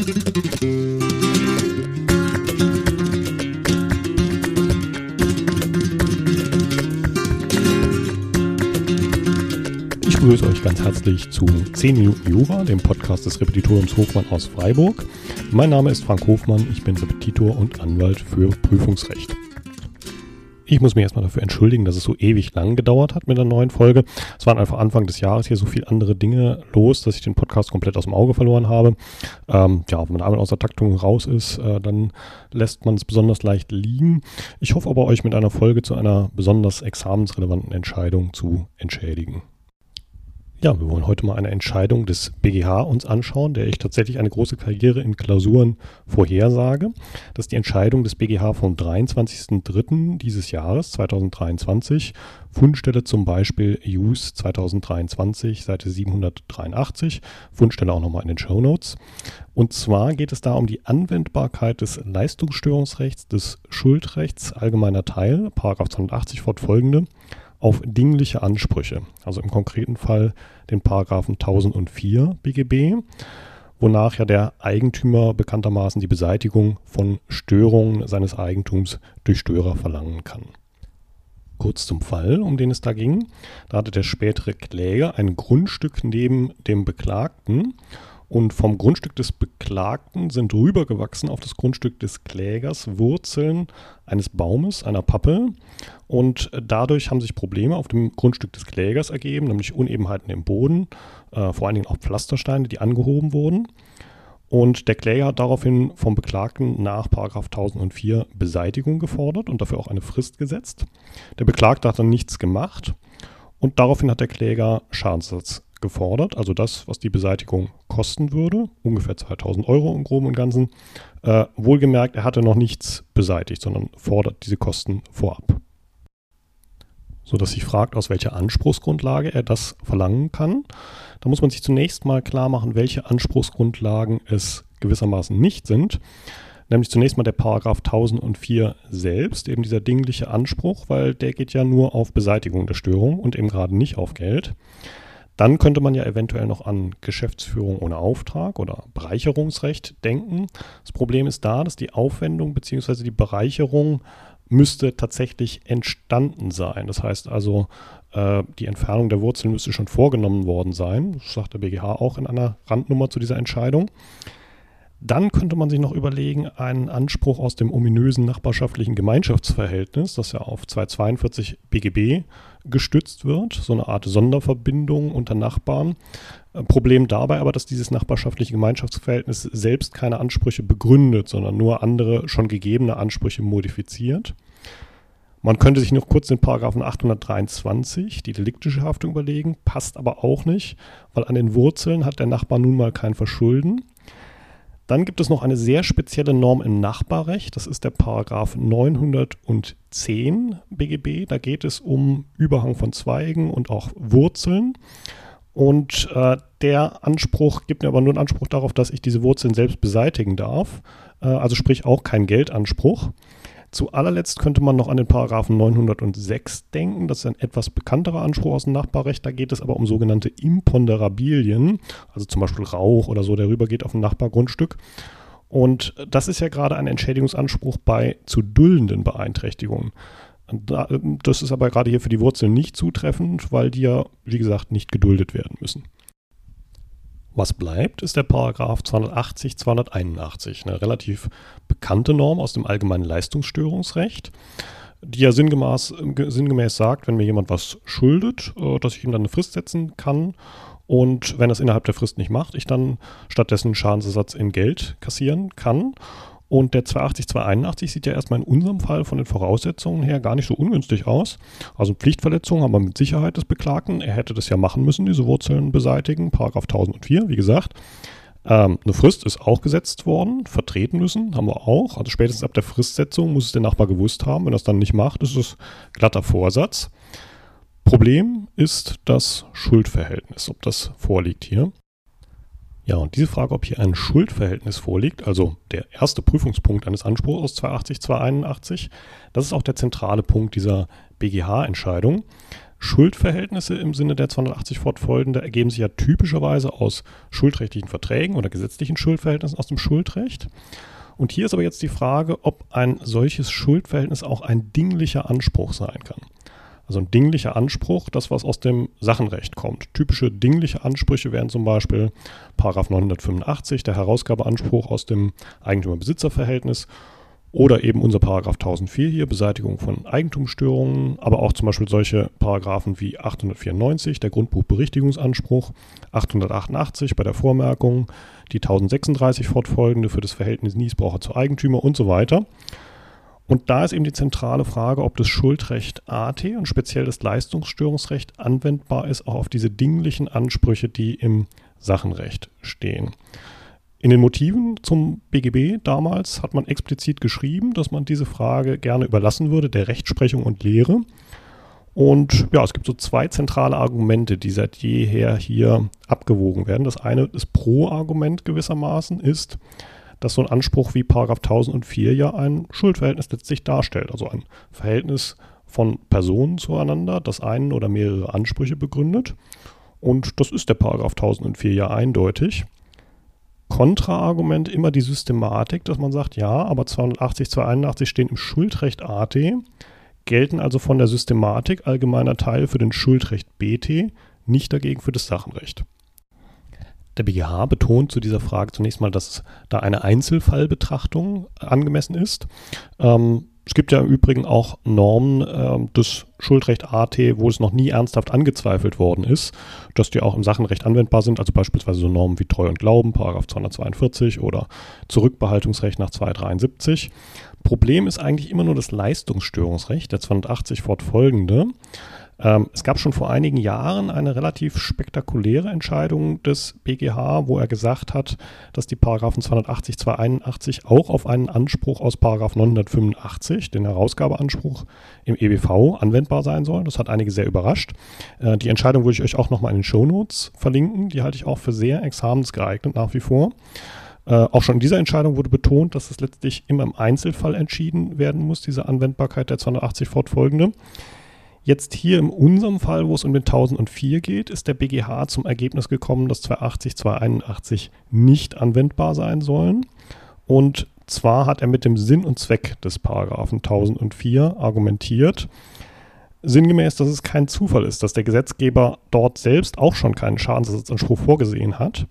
Ich begrüße euch ganz herzlich zu 10 Minuten Jura, dem Podcast des Repetitoriums Hofmann aus Freiburg. Mein Name ist Frank Hofmann, ich bin Repetitor und Anwalt für Prüfungsrecht. Ich muss mich erstmal dafür entschuldigen, dass es so ewig lang gedauert hat mit der neuen Folge. Es waren einfach Anfang des Jahres hier so viele andere Dinge los, dass ich den Podcast komplett aus dem Auge verloren habe. Ähm, ja, wenn man einmal aus der Taktung raus ist, äh, dann lässt man es besonders leicht liegen. Ich hoffe aber, euch mit einer Folge zu einer besonders examensrelevanten Entscheidung zu entschädigen. Ja, wir wollen heute mal eine Entscheidung des BGH uns anschauen, der ich tatsächlich eine große Karriere in Klausuren vorhersage. Das ist die Entscheidung des BGH vom 23.03. dieses Jahres, 2023. Fundstelle zum Beispiel Use 2023, Seite 783. Fundstelle auch nochmal in den Show Notes. Und zwar geht es da um die Anwendbarkeit des Leistungsstörungsrechts, des Schuldrechts allgemeiner Teil, Paragraph 280 fortfolgende auf dingliche Ansprüche, also im konkreten Fall den Paragraphen 1004 BGB, wonach ja der Eigentümer bekanntermaßen die Beseitigung von Störungen seines Eigentums durch Störer verlangen kann. Kurz zum Fall, um den es da ging. Da hatte der spätere Kläger ein Grundstück neben dem Beklagten und vom Grundstück des Beklagten sind rübergewachsen auf das Grundstück des Klägers Wurzeln eines Baumes, einer Pappe. Und dadurch haben sich Probleme auf dem Grundstück des Klägers ergeben, nämlich Unebenheiten im Boden, äh, vor allen Dingen auch Pflastersteine, die angehoben wurden. Und der Kläger hat daraufhin vom Beklagten nach 1004 Beseitigung gefordert und dafür auch eine Frist gesetzt. Der Beklagte hat dann nichts gemacht und daraufhin hat der Kläger Schadensersatz gefordert, also das, was die Beseitigung kosten würde, ungefähr 2000 Euro im Groben und Ganzen. Äh, wohlgemerkt, er hatte noch nichts beseitigt, sondern fordert diese Kosten vorab. Sodass sich fragt, aus welcher Anspruchsgrundlage er das verlangen kann. Da muss man sich zunächst mal klar machen, welche Anspruchsgrundlagen es gewissermaßen nicht sind. Nämlich zunächst mal der Paragraph 1004 selbst, eben dieser dingliche Anspruch, weil der geht ja nur auf Beseitigung der Störung und eben gerade nicht auf Geld. Dann könnte man ja eventuell noch an Geschäftsführung ohne Auftrag oder Bereicherungsrecht denken. Das Problem ist da, dass die Aufwendung bzw. die Bereicherung müsste tatsächlich entstanden sein. Das heißt also, äh, die Entfernung der Wurzeln müsste schon vorgenommen worden sein. Das sagt der BGH auch in einer Randnummer zu dieser Entscheidung. Dann könnte man sich noch überlegen, einen Anspruch aus dem ominösen nachbarschaftlichen Gemeinschaftsverhältnis, das ja auf 242 BGB gestützt wird, so eine Art Sonderverbindung unter Nachbarn. Problem dabei aber, dass dieses nachbarschaftliche Gemeinschaftsverhältnis selbst keine Ansprüche begründet, sondern nur andere schon gegebene Ansprüche modifiziert. Man könnte sich noch kurz den Paragraphen 823, die deliktische Haftung, überlegen, passt aber auch nicht, weil an den Wurzeln hat der Nachbar nun mal kein Verschulden. Dann gibt es noch eine sehr spezielle Norm im Nachbarrecht. Das ist der Paragraph 910 BGB. Da geht es um Überhang von Zweigen und auch Wurzeln. Und äh, der Anspruch gibt mir aber nur einen Anspruch darauf, dass ich diese Wurzeln selbst beseitigen darf. Äh, also sprich auch kein Geldanspruch. Zu allerletzt könnte man noch an den Paragraphen 906 denken. Das ist ein etwas bekannterer Anspruch aus dem Nachbarrecht. Da geht es aber um sogenannte Imponderabilien, also zum Beispiel Rauch oder so, der rübergeht auf ein Nachbargrundstück. Und das ist ja gerade ein Entschädigungsanspruch bei zu duldenden Beeinträchtigungen. Das ist aber gerade hier für die Wurzeln nicht zutreffend, weil die ja, wie gesagt, nicht geduldet werden müssen. Was bleibt, ist der Paragraph 280, 281, eine relativ bekannte Norm aus dem allgemeinen Leistungsstörungsrecht, die ja sinngemäß, sinngemäß sagt, wenn mir jemand was schuldet, äh, dass ich ihm dann eine Frist setzen kann und wenn er es innerhalb der Frist nicht macht, ich dann stattdessen Schadensersatz in Geld kassieren kann. Und der 280, 281 sieht ja erstmal in unserem Fall von den Voraussetzungen her gar nicht so ungünstig aus. Also Pflichtverletzung haben wir mit Sicherheit des Beklagten. Er hätte das ja machen müssen, diese Wurzeln beseitigen. Paragraph 1004, wie gesagt. Ähm, eine Frist ist auch gesetzt worden, vertreten müssen, haben wir auch. Also spätestens ab der Fristsetzung muss es der Nachbar gewusst haben. Wenn er es dann nicht macht, ist es glatter Vorsatz. Problem ist das Schuldverhältnis, ob das vorliegt hier. Ja, und diese Frage, ob hier ein Schuldverhältnis vorliegt, also der erste Prüfungspunkt eines Anspruchs aus 280, 281, das ist auch der zentrale Punkt dieser BGH-Entscheidung. Schuldverhältnisse im Sinne der 280 fortfolgende ergeben sich ja typischerweise aus schuldrechtlichen Verträgen oder gesetzlichen Schuldverhältnissen aus dem Schuldrecht. Und hier ist aber jetzt die Frage, ob ein solches Schuldverhältnis auch ein dinglicher Anspruch sein kann. Also ein dinglicher Anspruch, das was aus dem Sachenrecht kommt. Typische dingliche Ansprüche wären zum Beispiel Paragraph 985, der Herausgabeanspruch aus dem Eigentümer-Besitzer-Verhältnis oder eben unser Paragraph 1004 hier, Beseitigung von Eigentumsstörungen, aber auch zum Beispiel solche Paragraphen wie 894, der Grundbuchberichtigungsanspruch, 888 bei der Vormerkung, die 1036 fortfolgende für das Verhältnis Niesbraucher zu Eigentümer und so weiter. Und da ist eben die zentrale Frage, ob das Schuldrecht AT und speziell das Leistungsstörungsrecht anwendbar ist, auch auf diese dinglichen Ansprüche, die im Sachenrecht stehen. In den Motiven zum BGB damals hat man explizit geschrieben, dass man diese Frage gerne überlassen würde, der Rechtsprechung und Lehre. Und ja, es gibt so zwei zentrale Argumente, die seit jeher hier abgewogen werden. Das eine, das Pro-Argument gewissermaßen ist, dass so ein Anspruch wie Paragraph 1004 ja ein Schuldverhältnis letztlich darstellt. Also ein Verhältnis von Personen zueinander, das einen oder mehrere Ansprüche begründet. Und das ist der Paragraph 1004 ja eindeutig. Kontraargument immer die Systematik, dass man sagt, ja, aber 280, 281 stehen im Schuldrecht AT, gelten also von der Systematik allgemeiner Teil für den Schuldrecht BT, nicht dagegen für das Sachenrecht. Der BGH betont zu dieser Frage zunächst mal, dass da eine Einzelfallbetrachtung angemessen ist. Ähm, es gibt ja im Übrigen auch Normen äh, des Schuldrecht AT, wo es noch nie ernsthaft angezweifelt worden ist, dass die auch im Sachenrecht anwendbar sind, also beispielsweise so Normen wie Treu und Glauben, Paragraph 242 oder Zurückbehaltungsrecht nach 273. Problem ist eigentlich immer nur das Leistungsstörungsrecht, der 280 fortfolgende. Ähm, es gab schon vor einigen Jahren eine relativ spektakuläre Entscheidung des BGH, wo er gesagt hat, dass die Paragraphen 280, 281 auch auf einen Anspruch aus Paragraph 985, den Herausgabeanspruch im EBV, anwendbar sein sollen. Das hat einige sehr überrascht. Äh, die Entscheidung würde ich euch auch nochmal in den Shownotes verlinken. Die halte ich auch für sehr examensgeeignet nach wie vor. Äh, auch schon in dieser Entscheidung wurde betont, dass es letztlich immer im Einzelfall entschieden werden muss, diese Anwendbarkeit der 280 fortfolgende. Jetzt hier in unserem Fall, wo es um den 1004 geht, ist der BGH zum Ergebnis gekommen, dass 280, 281 nicht anwendbar sein sollen. Und zwar hat er mit dem Sinn und Zweck des Paragraphen 1004 argumentiert. Sinngemäß, dass es kein Zufall ist, dass der Gesetzgeber dort selbst auch schon keinen Schadensersatzanspruch vorgesehen hat,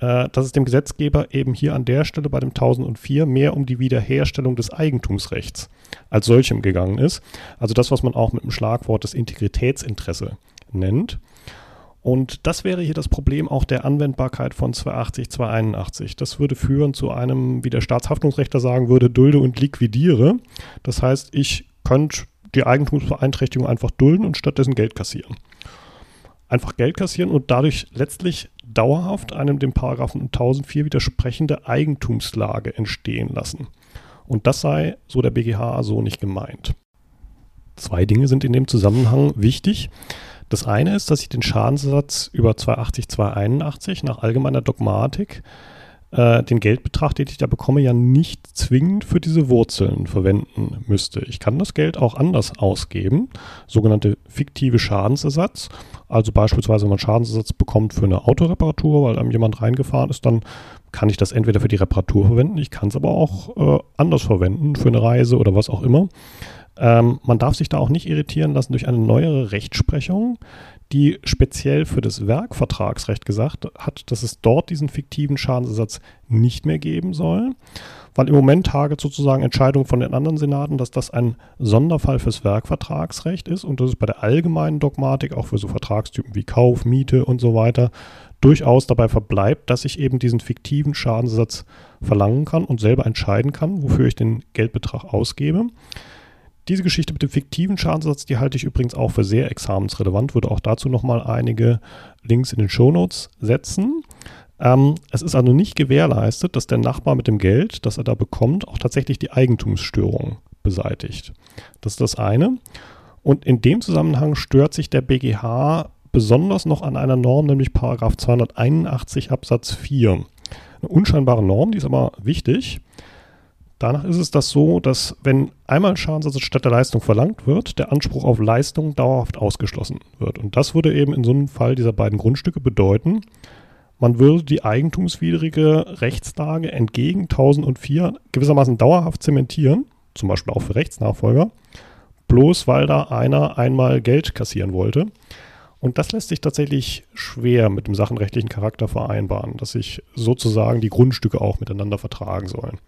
äh, dass es dem Gesetzgeber eben hier an der Stelle bei dem 1004 mehr um die Wiederherstellung des Eigentumsrechts als solchem gegangen ist. Also das, was man auch mit dem Schlagwort das Integritätsinteresse nennt. Und das wäre hier das Problem auch der Anwendbarkeit von 280, 281. Das würde führen zu einem, wie der Staatshaftungsrechter sagen würde, dulde und liquidiere. Das heißt, ich könnte die Eigentumsbeeinträchtigung einfach dulden und stattdessen Geld kassieren. Einfach Geld kassieren und dadurch letztlich dauerhaft einem dem Paragraphen 1004 widersprechende Eigentumslage entstehen lassen. Und das sei, so der BGH, so nicht gemeint. Zwei Dinge sind in dem Zusammenhang wichtig. Das eine ist, dass ich den Schadensersatz über 280, 281 nach allgemeiner Dogmatik äh, den Geldbetrag, den ich da bekomme, ja nicht zwingend für diese Wurzeln verwenden müsste. Ich kann das Geld auch anders ausgeben, sogenannte fiktive Schadensersatz. Also beispielsweise, wenn man Schadensersatz bekommt für eine Autoreparatur, weil einem jemand reingefahren ist, dann kann ich das entweder für die Reparatur verwenden, ich kann es aber auch äh, anders verwenden, für eine Reise oder was auch immer. Ähm, man darf sich da auch nicht irritieren lassen durch eine neuere Rechtsprechung, die speziell für das Werkvertragsrecht gesagt hat, dass es dort diesen fiktiven Schadensersatz nicht mehr geben soll, weil im Moment taget sozusagen Entscheidung von den anderen Senaten, dass das ein Sonderfall fürs Werkvertragsrecht ist und dass es bei der allgemeinen Dogmatik auch für so Vertragstypen wie Kauf, Miete und so weiter durchaus dabei verbleibt, dass ich eben diesen fiktiven Schadensersatz verlangen kann und selber entscheiden kann, wofür ich den Geldbetrag ausgebe. Diese Geschichte mit dem fiktiven Schadensersatz, die halte ich übrigens auch für sehr examensrelevant, würde auch dazu nochmal einige Links in den Shownotes setzen. Ähm, es ist also nicht gewährleistet, dass der Nachbar mit dem Geld, das er da bekommt, auch tatsächlich die Eigentumsstörung beseitigt. Das ist das eine. Und in dem Zusammenhang stört sich der BGH besonders noch an einer Norm, nämlich Paragraph 281 Absatz 4. Eine unscheinbare Norm, die ist aber wichtig. Danach ist es das so, dass wenn einmal Schadensersatz statt der Leistung verlangt wird, der Anspruch auf Leistung dauerhaft ausgeschlossen wird. Und das würde eben in so einem Fall dieser beiden Grundstücke bedeuten, man würde die eigentumswidrige Rechtslage entgegen 1004 gewissermaßen dauerhaft zementieren, zum Beispiel auch für Rechtsnachfolger, bloß weil da einer einmal Geld kassieren wollte. Und das lässt sich tatsächlich schwer mit dem sachenrechtlichen Charakter vereinbaren, dass sich sozusagen die Grundstücke auch miteinander vertragen sollen.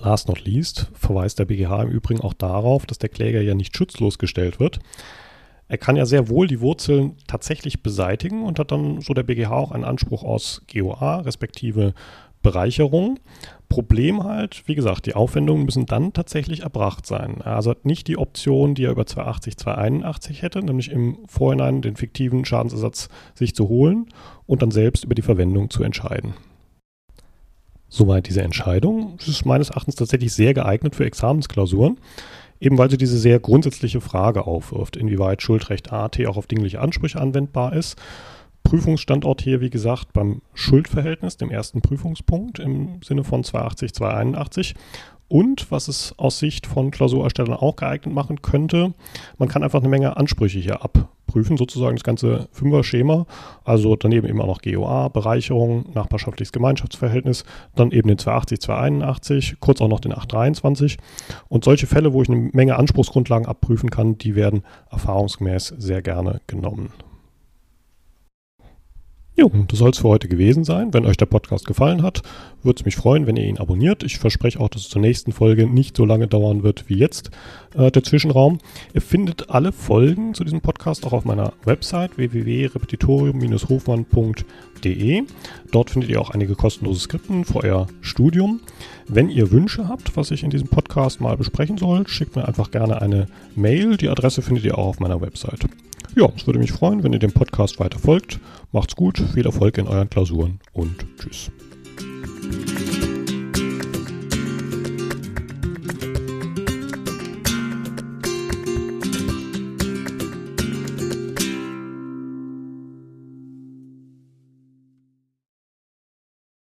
Last not least verweist der BGH im Übrigen auch darauf, dass der Kläger ja nicht schutzlos gestellt wird. Er kann ja sehr wohl die Wurzeln tatsächlich beseitigen und hat dann, so der BGH, auch einen Anspruch aus GOA, respektive Bereicherung. Problem halt, wie gesagt, die Aufwendungen müssen dann tatsächlich erbracht sein. Also hat nicht die Option, die er über 280, 281 hätte, nämlich im Vorhinein den fiktiven Schadensersatz sich zu holen und dann selbst über die Verwendung zu entscheiden. Soweit diese Entscheidung. Das ist meines Erachtens tatsächlich sehr geeignet für Examensklausuren, eben weil sie diese sehr grundsätzliche Frage aufwirft, inwieweit Schuldrecht AT auch auf dingliche Ansprüche anwendbar ist. Prüfungsstandort hier, wie gesagt, beim Schuldverhältnis, dem ersten Prüfungspunkt im Sinne von 280, 281 und was es aus Sicht von Klausurerstellern auch geeignet machen könnte, man kann einfach eine Menge Ansprüche hier abprüfen, sozusagen das ganze Fünfer-Schema. Also daneben eben auch noch GOA, Bereicherung, nachbarschaftliches Gemeinschaftsverhältnis, dann eben den 280, 281, kurz auch noch den 823. Und solche Fälle, wo ich eine Menge Anspruchsgrundlagen abprüfen kann, die werden erfahrungsgemäß sehr gerne genommen. Jo, das soll es für heute gewesen sein. Wenn euch der Podcast gefallen hat, würde es mich freuen, wenn ihr ihn abonniert. Ich verspreche auch, dass es zur nächsten Folge nicht so lange dauern wird wie jetzt, äh, der Zwischenraum. Ihr findet alle Folgen zu diesem Podcast auch auf meiner Website www.repetitorium-hofmann.de. Dort findet ihr auch einige kostenlose Skripten für euer Studium. Wenn ihr Wünsche habt, was ich in diesem Podcast mal besprechen soll, schickt mir einfach gerne eine Mail. Die Adresse findet ihr auch auf meiner Website. Ja, es würde mich freuen, wenn ihr dem Podcast weiter folgt. Macht's gut, viel Erfolg in euren Klausuren und tschüss.